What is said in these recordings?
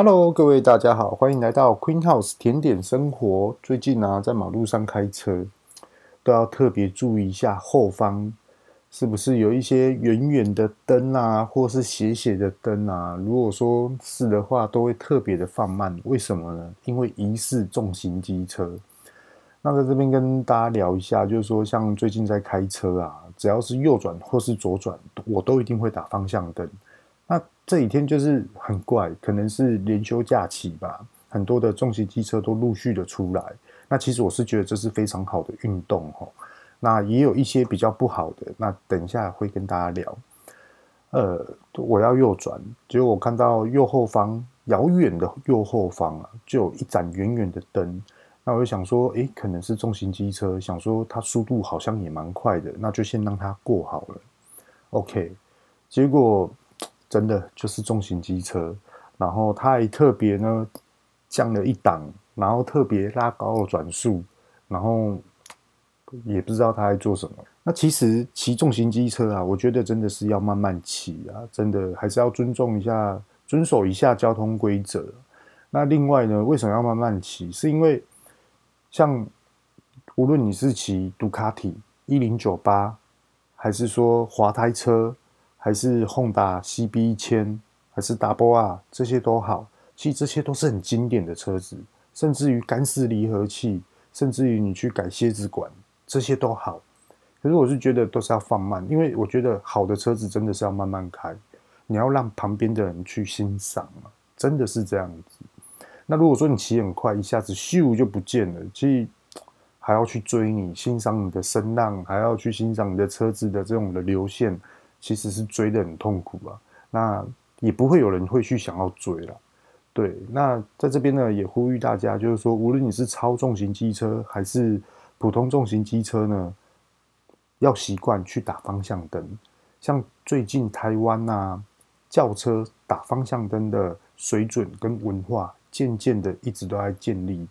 Hello，各位大家好，欢迎来到 Queen House 甜点生活。最近呢、在马路上开车都要特别注意一下后方是不是有一些远远的灯啊，或是斜斜的灯啊。如果说是的话，都会特别的放慢。为什么呢？因为疑似重型机车。那在这边跟大家聊一下，就是说，像最近在开车啊，只要是右转或是左转，我都一定会打方向灯。那这几天就是很怪，可能是连休假期吧，很多的重型机车都陆续的出来。那其实我是觉得这是非常好的运动齁。那也有一些比较不好的，那等一下会跟大家聊。呃，我要右转，结果我看到右后方遥远的右后方啊，就有一盏远远的灯。那我就想说，诶，可能是重型机车，想说它速度好像也蛮快的，那就先让它过好了。OK，结果。真的就是重型机车，然后它还特别呢降了一档，然后特别拉高了转速，然后也不知道他在做什么。那其实骑重型机车啊，我觉得真的是要慢慢骑啊，真的还是要尊重一下、遵守一下交通规则。那另外呢，为什么要慢慢骑？是因为像无论你是骑杜卡迪一零九八，还是说滑胎车。还是 Honda CB 一千，还是 Double R，这些都好。其实这些都是很经典的车子，甚至于干式离合器，甚至于你去改蝎子管，这些都好。可是我是觉得都是要放慢，因为我觉得好的车子真的是要慢慢开，你要让旁边的人去欣赏嘛，真的是这样子。那如果说你骑很快，一下子咻就不见了，其实还要去追你，欣赏你的声浪，还要去欣赏你的车子的这种的流线。其实是追得很痛苦啊，那也不会有人会去想要追了。对，那在这边呢，也呼吁大家，就是说，无论你是超重型机车还是普通重型机车呢，要习惯去打方向灯。像最近台湾啊，轿车打方向灯的水准跟文化，渐渐的一直都在建立。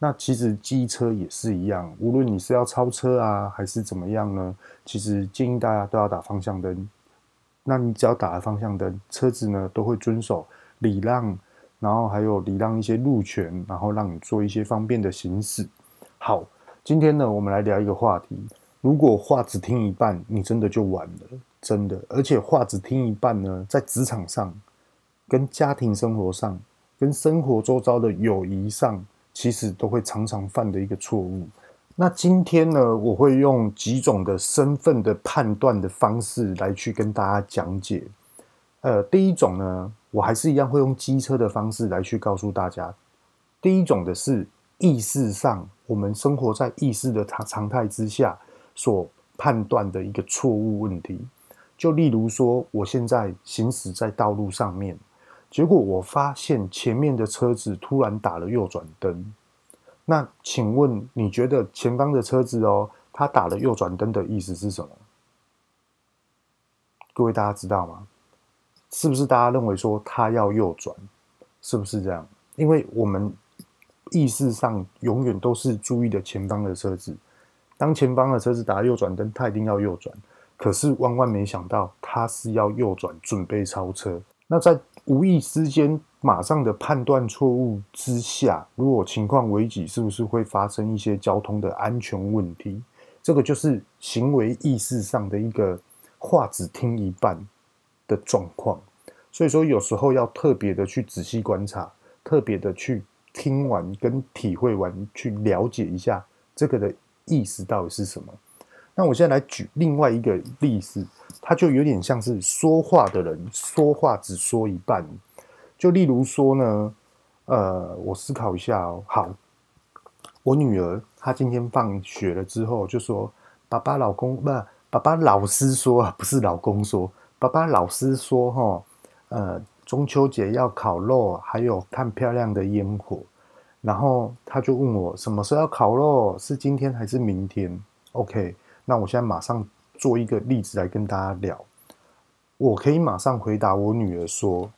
那其实机车也是一样，无论你是要超车啊，还是怎么样呢？其实建议大家都要打方向灯。那你只要打了方向灯，车子呢都会遵守礼让，然后还有礼让一些路权，然后让你做一些方便的行驶。好，今天呢我们来聊一个话题：如果话只听一半，你真的就完了，真的。而且话只听一半呢，在职场上、跟家庭生活上、跟生活周遭的友谊上。其实都会常常犯的一个错误。那今天呢，我会用几种的身份的判断的方式来去跟大家讲解。呃，第一种呢，我还是一样会用机车的方式来去告诉大家。第一种的是意识上，我们生活在意识的常常态之下所判断的一个错误问题。就例如说，我现在行驶在道路上面。结果我发现前面的车子突然打了右转灯，那请问你觉得前方的车子哦，他打了右转灯的意思是什么？各位大家知道吗？是不是大家认为说他要右转？是不是这样？因为我们意识上永远都是注意的前方的车子，当前方的车子打右转灯，他一定要右转。可是万万没想到，他是要右转，准备超车。那在无意之间马上的判断错误之下，如果情况危急，是不是会发生一些交通的安全问题？这个就是行为意识上的一个话只听一半的状况。所以说，有时候要特别的去仔细观察，特别的去听完跟体会完，去了解一下这个的意思到底是什么。那我现在来举另外一个例子，它就有点像是说话的人说话只说一半。就例如说呢，呃，我思考一下哦。好，我女儿她今天放学了之后就说：“爸爸，老公不，爸爸老师说，不是老公说，爸爸老师说哈，呃，中秋节要烤肉，还有看漂亮的烟火。”然后他就问我什么时候要烤肉，是今天还是明天？OK。那我现在马上做一个例子来跟大家聊。我可以马上回答我女儿说：“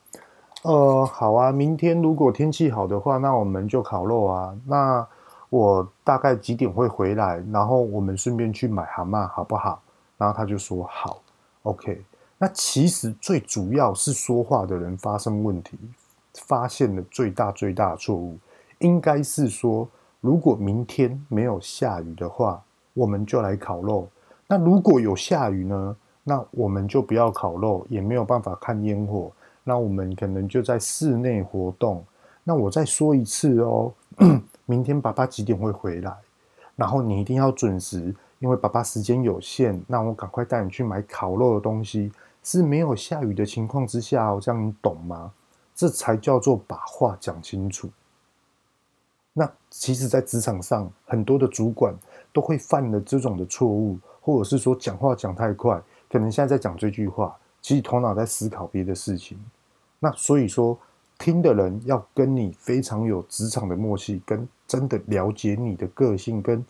呃，好啊，明天如果天气好的话，那我们就烤肉啊。那我大概几点会回来？然后我们顺便去买蛤蟆，好不好？”然后他就说：“好，OK。”那其实最主要是说话的人发生问题，发现了最大最大的错误，应该是说，如果明天没有下雨的话，我们就来烤肉。那如果有下雨呢？那我们就不要烤肉，也没有办法看烟火。那我们可能就在室内活动。那我再说一次哦，明天爸爸几点会回来？然后你一定要准时，因为爸爸时间有限。那我赶快带你去买烤肉的东西，是没有下雨的情况之下哦，这样你懂吗？这才叫做把话讲清楚。那其实，在职场上，很多的主管都会犯了这种的错误，或者是说讲话讲太快。可能现在在讲这句话，其实头脑在思考别的事情。那所以说，听的人要跟你非常有职场的默契，跟真的了解你的个性，跟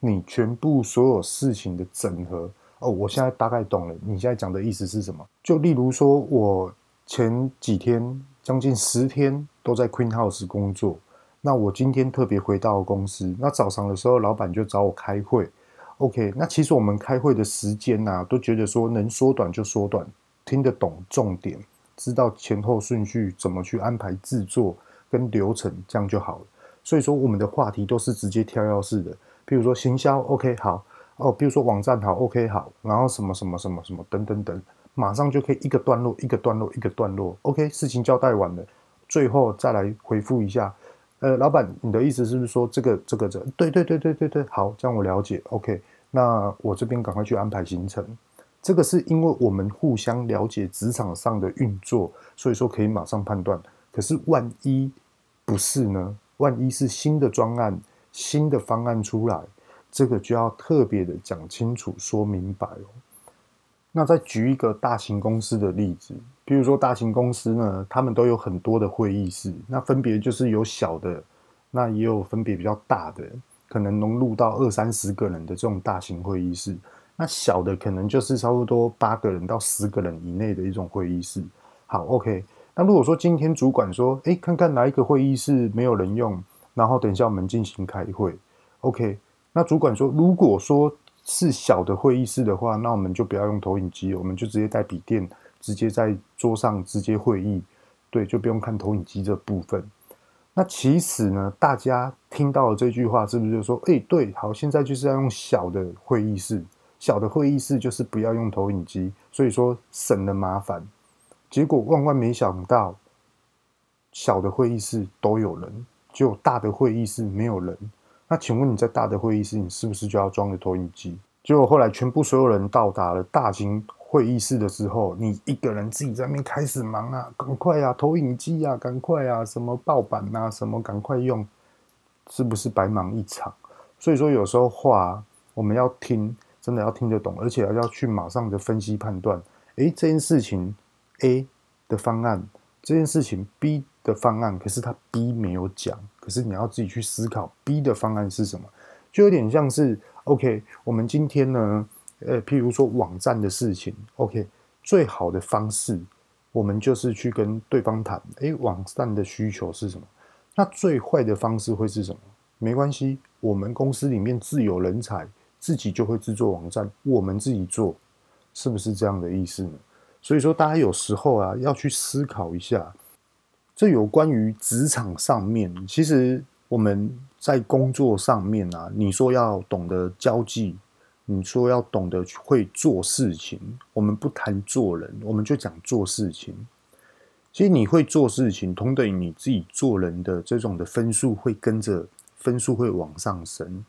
你全部所有事情的整合。哦，我现在大概懂了，你现在讲的意思是什么？就例如说，我前几天将近十天都在 Queen House 工作，那我今天特别回到公司，那早上的时候，老板就找我开会。OK，那其实我们开会的时间啊，都觉得说能缩短就缩短，听得懂重点，知道前后顺序，怎么去安排制作跟流程，这样就好了。所以说我们的话题都是直接跳跃式的，比如说行销，OK 好哦，比如说网站好，OK 好，然后什么什么什么什么等等等，马上就可以一个段落一个段落一个段落，OK 事情交代完了，最后再来回复一下。呃，老板，你的意思是不是说这个、这个、这？对对对对对对，好，这样我了解。OK，那我这边赶快去安排行程。这个是因为我们互相了解职场上的运作，所以说可以马上判断。可是万一不是呢？万一是新的专案、新的方案出来，这个就要特别的讲清楚、说明白哦。那再举一个大型公司的例子。比如说，大型公司呢，他们都有很多的会议室，那分别就是有小的，那也有分别比较大的，可能融入到二三十个人的这种大型会议室。那小的可能就是差不多八个人到十个人以内的一种会议室。好，OK。那如果说今天主管说，哎，看看哪一个会议室没有人用，然后等一下我们进行开会。OK。那主管说，如果说是小的会议室的话，那我们就不要用投影机，我们就直接带笔电。直接在桌上直接会议，对，就不用看投影机这部分。那其实呢，大家听到了这句话，是不是就说，哎，对，好，现在就是要用小的会议室，小的会议室就是不要用投影机，所以说省了麻烦。结果万万没想到，小的会议室都有人，只有大的会议室没有人。那请问你在大的会议室，你是不是就要装个投影机？结果后来全部所有人到达了大型。会议室的时候，你一个人自己在那边开始忙啊，赶快啊，投影机啊，赶快啊，什么报板啊，什么赶快用，是不是白忙一场？所以说有时候话我们要听，真的要听得懂，而且要去马上的分析判断。诶，这件事情 A 的方案，这件事情 B 的方案，可是他 B 没有讲，可是你要自己去思考 B 的方案是什么，就有点像是 OK，我们今天呢。呃，譬如说网站的事情，OK，最好的方式，我们就是去跟对方谈，诶，网站的需求是什么？那最坏的方式会是什么？没关系，我们公司里面自有人才，自己就会制作网站，我们自己做，是不是这样的意思呢？所以说，大家有时候啊，要去思考一下，这有关于职场上面，其实我们在工作上面啊，你说要懂得交际。你说要懂得会做事情，我们不谈做人，我们就讲做事情。其实你会做事情，同等于你自己做人的这种的分数会跟着分数会往上升。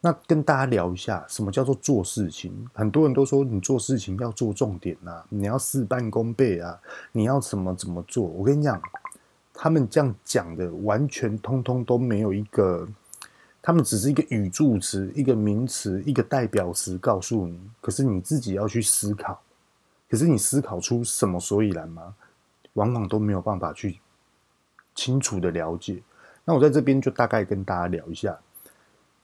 那跟大家聊一下，什么叫做做事情？很多人都说你做事情要做重点啊，你要事半功倍啊，你要怎么怎么做？我跟你讲，他们这样讲的完全通通都没有一个。他们只是一个语助词、一个名词、一个代表词，告诉你。可是你自己要去思考。可是你思考出什么所以然吗？往往都没有办法去清楚的了解。那我在这边就大概跟大家聊一下。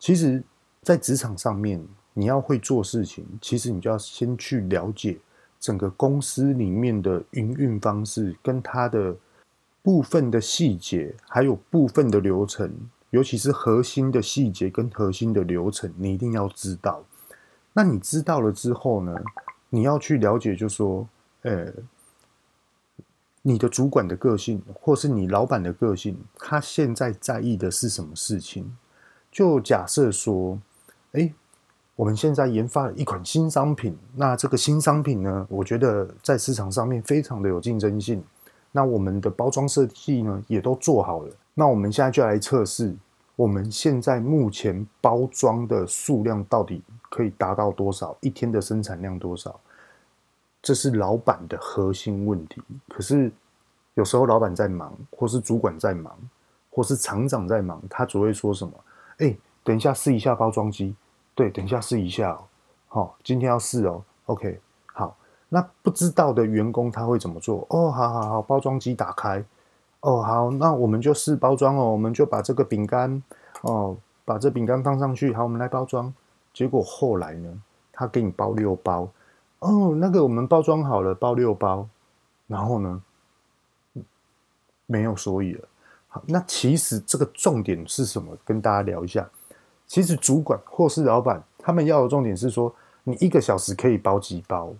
其实，在职场上面，你要会做事情，其实你就要先去了解整个公司里面的营运方式，跟它的部分的细节，还有部分的流程。尤其是核心的细节跟核心的流程，你一定要知道。那你知道了之后呢，你要去了解，就说，呃，你的主管的个性，或是你老板的个性，他现在在意的是什么事情？就假设说，哎，我们现在研发了一款新商品，那这个新商品呢，我觉得在市场上面非常的有竞争性。那我们的包装设计呢，也都做好了。那我们现在就来测试，我们现在目前包装的数量到底可以达到多少？一天的生产量多少？这是老板的核心问题。可是有时候老板在忙，或是主管在忙，或是厂长在忙，他只会说什么：“哎，等一下试一下包装机。”对，等一下试一下哦。好，今天要试哦。OK，那不知道的员工他会怎么做？哦，好好好，包装机打开。哦，好，那我们就试包装哦。我们就把这个饼干哦，把这饼干放上去。好，我们来包装。结果后来呢，他给你包六包。哦，那个我们包装好了，包六包，然后呢，没有所以了。好，那其实这个重点是什么？跟大家聊一下。其实主管或是老板，他们要的重点是说，你一个小时可以包几包？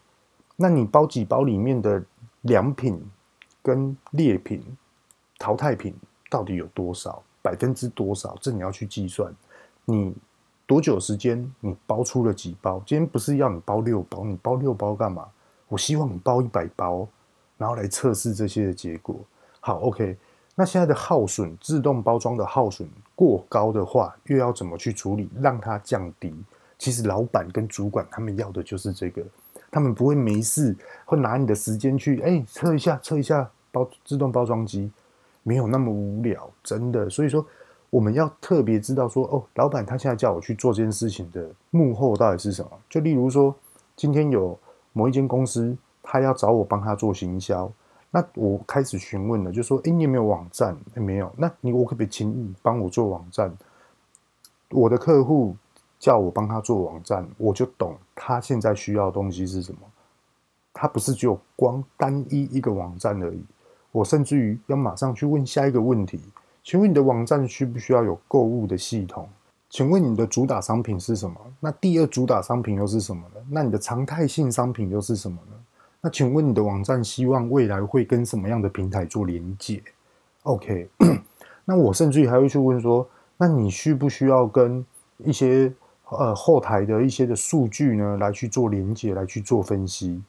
那你包几包里面的良品跟劣品、淘汰品到底有多少？百分之多少？这你要去计算。你。多久时间？你包出了几包？今天不是要你包六包，你包六包干嘛？我希望你包一百包，然后来测试这些的结果。好，OK。那现在的耗损，自动包装的耗损过高的话，又要怎么去处理，让它降低？其实老板跟主管他们要的就是这个，他们不会没事会拿你的时间去哎测一下测一下包自动包装机，没有那么无聊，真的。所以说。我们要特别知道说，哦，老板他现在叫我去做这件事情的幕后到底是什么？就例如说，今天有某一间公司，他要找我帮他做行销，那我开始询问了，就说，哎，你有没有网站？没有，那你我可不可以请你帮我做网站？我的客户叫我帮他做网站，我就懂他现在需要的东西是什么。他不是只有光单一一个网站而已，我甚至于要马上去问下一个问题。请问你的网站需不需要有购物的系统？请问你的主打商品是什么？那第二主打商品又是什么呢？那你的常态性商品又是什么呢？那请问你的网站希望未来会跟什么样的平台做连接？OK，那我甚至于还会去问说，那你需不需要跟一些呃后台的一些的数据呢来去做连接，来去做分析？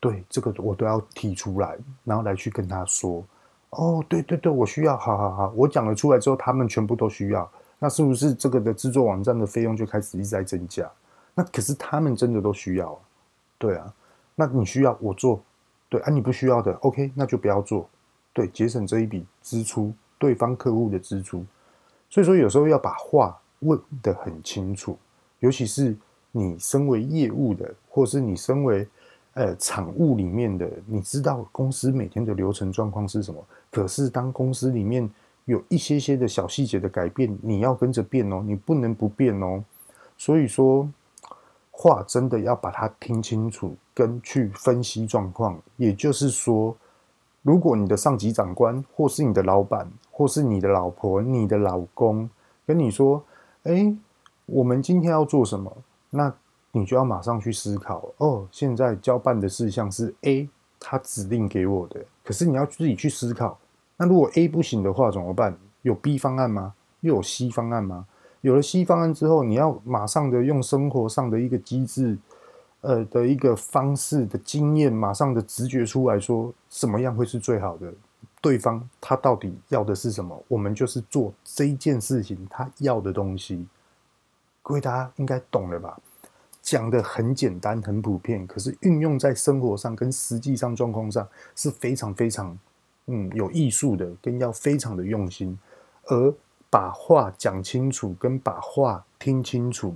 对，这个我都要提出来，然后来去跟他说。哦，对对对，我需要，好好好，我讲了出来之后，他们全部都需要，那是不是这个的制作网站的费用就开始一直在增加？那可是他们真的都需要，对啊，那你需要我做，对啊，你不需要的，OK，那就不要做，对，节省这一笔支出，对方客户的支出，所以说有时候要把话问得很清楚，尤其是你身为业务的，或是你身为。呃，厂务里面的，你知道公司每天的流程状况是什么？可是当公司里面有一些些的小细节的改变，你要跟着变哦，你不能不变哦。所以说，话真的要把它听清楚，跟去分析状况。也就是说，如果你的上级长官，或是你的老板，或是你的老婆、你的老公跟你说：“哎，我们今天要做什么？”那你就要马上去思考哦。现在交办的事项是 A，他指令给我的。可是你要自己去思考，那如果 A 不行的话怎么办？有 B 方案吗？又有 C 方案吗？有了 C 方案之后，你要马上的用生活上的一个机制，呃的一个方式的经验，马上的直觉出来说，什么样会是最好的？对方他到底要的是什么？我们就是做这件事情他要的东西。各位大家应该懂了吧？讲的很简单，很普遍，可是运用在生活上跟实际上状况上是非常非常，嗯，有艺术的，跟要非常的用心。而把话讲清楚，跟把话听清楚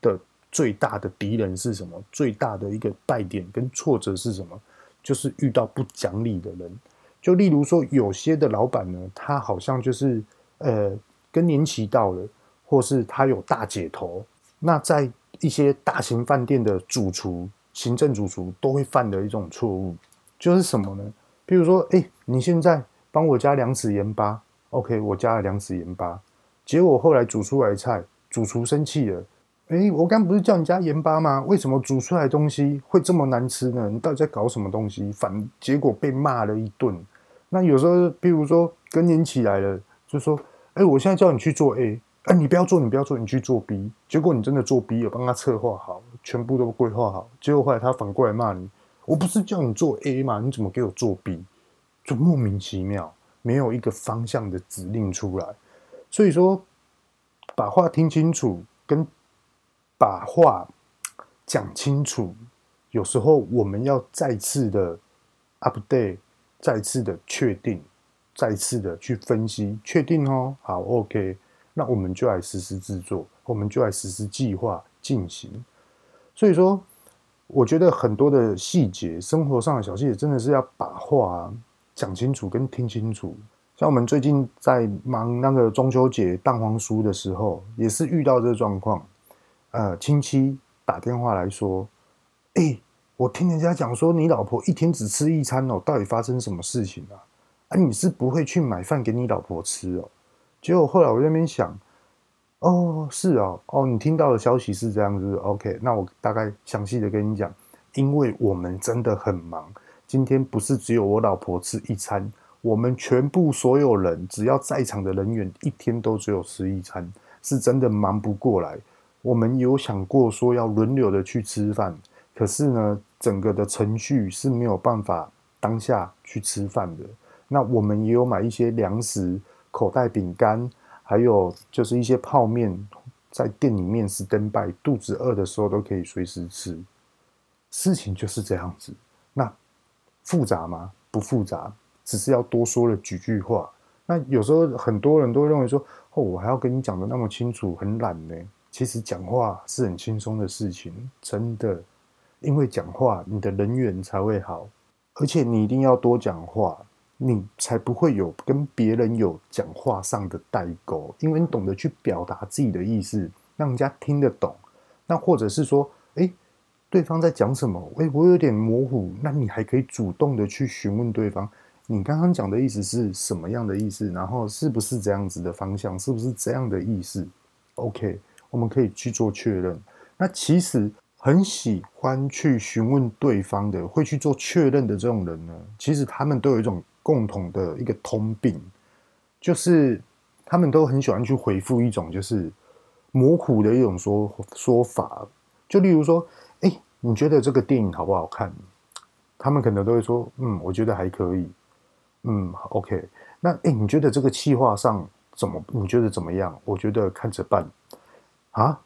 的最大的敌人是什么？最大的一个败点跟挫折是什么？就是遇到不讲理的人。就例如说，有些的老板呢，他好像就是呃，更年期到了，或是他有大姐头，那在。一些大型饭店的主厨、行政主厨都会犯的一种错误，就是什么呢？比如说，哎，你现在帮我加两匙盐巴，OK，我加了两匙盐巴，结果后来煮出来的菜，主厨生气了，哎，我刚不是叫你加盐巴吗？为什么煮出来的东西会这么难吃呢？你到底在搞什么东西？反结果被骂了一顿。那有时候，比如说更年期来了，就说：哎，我现在叫你去做 A，哎，你不要做，你不要做，你去做 B。结果你真的做 B，有帮他策划好，全部都规划好。结果后来他反过来骂你：我不是叫你做 A 吗？你怎么给我做 B？就莫名其妙，没有一个方向的指令出来。所以说，把话听清楚，跟把话讲清楚，有时候我们要再次的 update，再次的确定，再次的去分析，确定哦，好，OK，那我们就来实施制作，我们就来实施计划进行。所以说，我觉得很多的细节，生活上的小细节，真的是要把话讲清楚跟听清楚。像我们最近在忙那个中秋节蛋黄酥的时候，也是遇到这个状况。呃，亲戚打电话来说：“哎、我听人家讲说你老婆一天只吃一餐哦，到底发生什么事情啊？啊，你是不会去买饭给你老婆吃哦？”结果后来我在那边想：“哦，是哦，哦，你听到的消息是这样子，OK？那我大概详细的跟你讲，因为我们真的很忙，今天不是只有我老婆吃一餐。”我们全部所有人，只要在场的人员，一天都只有吃一餐，是真的忙不过来。我们有想过说要轮流的去吃饭，可是呢，整个的程序是没有办法当下去吃饭的。那我们也有买一些粮食、口袋饼干，还有就是一些泡面，在店里面 stand by，肚子饿的时候都可以随时吃。事情就是这样子。那复杂吗？不复杂。只是要多说了几句话，那有时候很多人都认为说：“哦，我还要跟你讲得那么清楚，很懒呢。”其实讲话是很轻松的事情，真的，因为讲话你的人缘才会好，而且你一定要多讲话，你才不会有跟别人有讲话上的代沟，因为你懂得去表达自己的意思，让人家听得懂。那或者是说，诶，对方在讲什么？诶，我有点模糊，那你还可以主动的去询问对方。你刚刚讲的意思是什么样的意思？然后是不是这样子的方向？是不是这样的意思？OK，我们可以去做确认。那其实很喜欢去询问对方的，会去做确认的这种人呢，其实他们都有一种共同的一个通病，就是他们都很喜欢去回复一种就是模糊的一种说说法。就例如说，哎，你觉得这个电影好不好看？他们可能都会说，嗯，我觉得还可以。嗯，OK，那哎，你觉得这个企划上怎么？你觉得怎么样？我觉得看着办啊。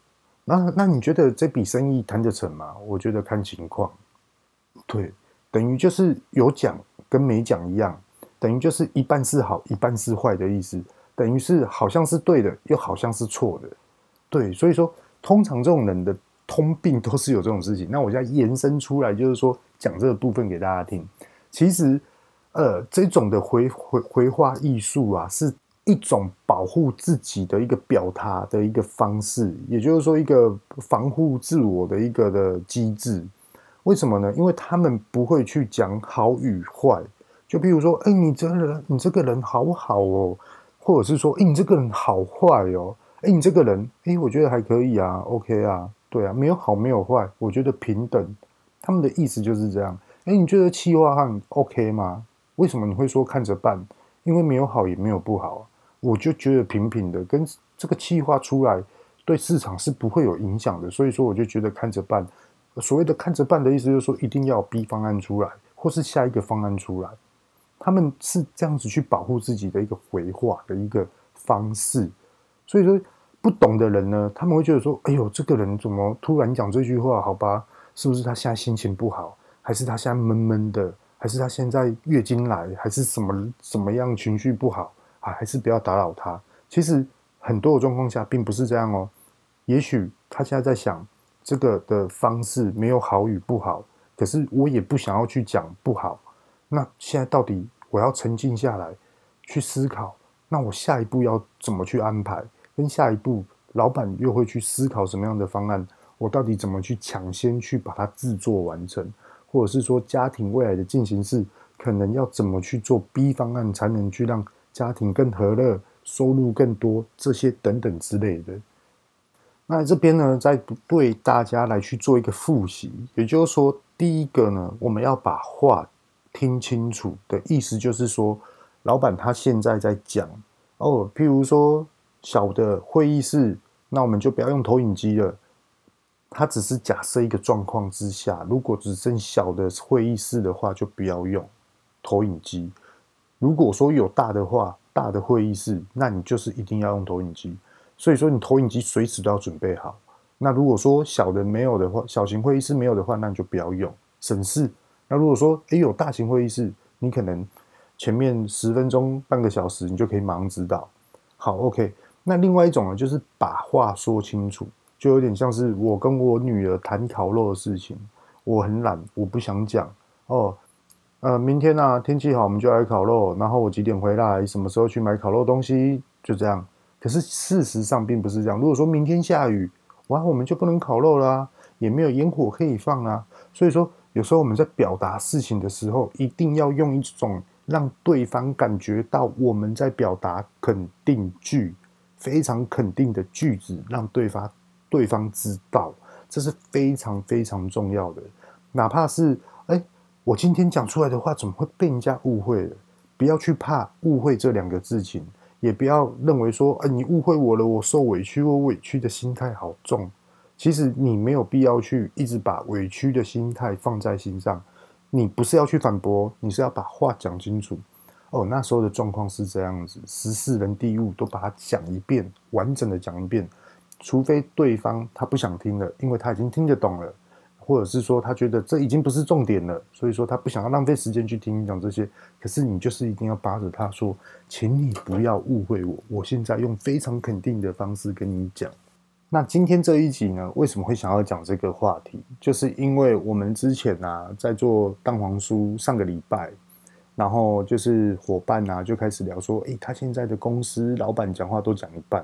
那那你觉得这笔生意谈得成吗？我觉得看情况。对，等于就是有讲跟没讲一样，等于就是一半是好，一半是坏的意思。等于是好像是对的，又好像是错的。对，所以说通常这种人的通病都是有这种事情。那我现在延伸出来，就是说讲这个部分给大家听。其实。呃，这种的回回回话艺术啊，是一种保护自己的一个表达的一个方式，也就是说，一个防护自我的一个的机制。为什么呢？因为他们不会去讲好与坏。就比如说，哎，你这个人，你这个人好好哦，或者是说，哎，你这个人好坏哦，哎，你这个人，哎，我觉得还可以啊，OK 啊，对啊，没有好，没有坏，我觉得平等。他们的意思就是这样。哎，你觉得企划很 OK 吗？为什么你会说看着办？因为没有好也没有不好，我就觉得平平的，跟这个企划出来对市场是不会有影响的，所以说我就觉得看着办。所谓的看着办的意思就是说一定要 B 方案出来，或是下一个方案出来，他们是这样子去保护自己的一个回话的一个方式。所以说不懂的人呢，他们会觉得说：“哎呦，这个人怎么突然讲这句话？好吧，是不是他现在心情不好，还是他现在闷闷的？”还是他现在月经来，还是什么什么样情绪不好啊？还是不要打扰他。其实很多的状况下并不是这样哦。也许他现在在想这个的方式没有好与不好，可是我也不想要去讲不好。那现在到底我要沉静下来去思考，那我下一步要怎么去安排？跟下一步老板又会去思考什么样的方案？我到底怎么去抢先去把它制作完成？或者是说家庭未来的进行式，可能要怎么去做 B 方案，才能去让家庭更和乐、收入更多，这些等等之类的。那这边呢，再对大家来去做一个复习，也就是说，第一个呢，我们要把话听清楚的意思，就是说，老板他现在在讲哦，譬如说小的会议室，那我们就不要用投影机了。他只是假设一个状况之下，如果只剩小的会议室的话，就不要用投影机。如果说有大的话，大的会议室，那你就是一定要用投影机。所以说，你投影机随时都要准备好。那如果说小的没有的话，小型会议室没有的话，那你就不要用，省事。那如果说诶有大型会议室，你可能前面十分钟、半个小时，你就可以马上知道。好，OK。那另外一种呢，就是把话说清楚。就有点像是我跟我女儿谈烤肉的事情，我很懒，我不想讲哦。呃，明天啊，天气好，我们就来烤肉。然后我几点回来，什么时候去买烤肉东西，就这样。可是事实上并不是这样。如果说明天下雨，哇，我们就不能烤肉啦，也没有烟火可以放啊。所以说，有时候我们在表达事情的时候，一定要用一种让对方感觉到我们在表达肯定句，非常肯定的句子，让对方。对方知道，这是非常非常重要的。哪怕是哎，我今天讲出来的话，怎么会被人家误会了？不要去怕误会这两个字情，也不要认为说，哎，你误会我了，我受委屈，我委屈的心态好重。其实你没有必要去一直把委屈的心态放在心上。你不是要去反驳，你是要把话讲清楚。哦，那时候的状况是这样子，十四人地物都把它讲一遍，完整的讲一遍。除非对方他不想听了，因为他已经听得懂了，或者是说他觉得这已经不是重点了，所以说他不想要浪费时间去听你讲这些。可是你就是一定要巴着他说，请你不要误会我，我现在用非常肯定的方式跟你讲。那今天这一集呢，为什么会想要讲这个话题？就是因为我们之前啊在做蛋黄酥，上个礼拜，然后就是伙伴啊就开始聊说，诶，他现在的公司老板讲话都讲一半。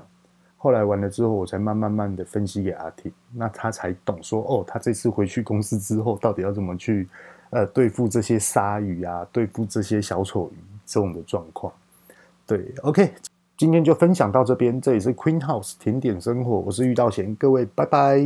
后来完了之后，我才慢慢慢的分析给阿婷，那他才懂说哦，他这次回去公司之后，到底要怎么去呃对付这些鲨鱼啊，对付这些小丑鱼这种的状况。对，OK，今天就分享到这边，这里是 Queen House 甜点生活，我是玉道贤，各位拜拜。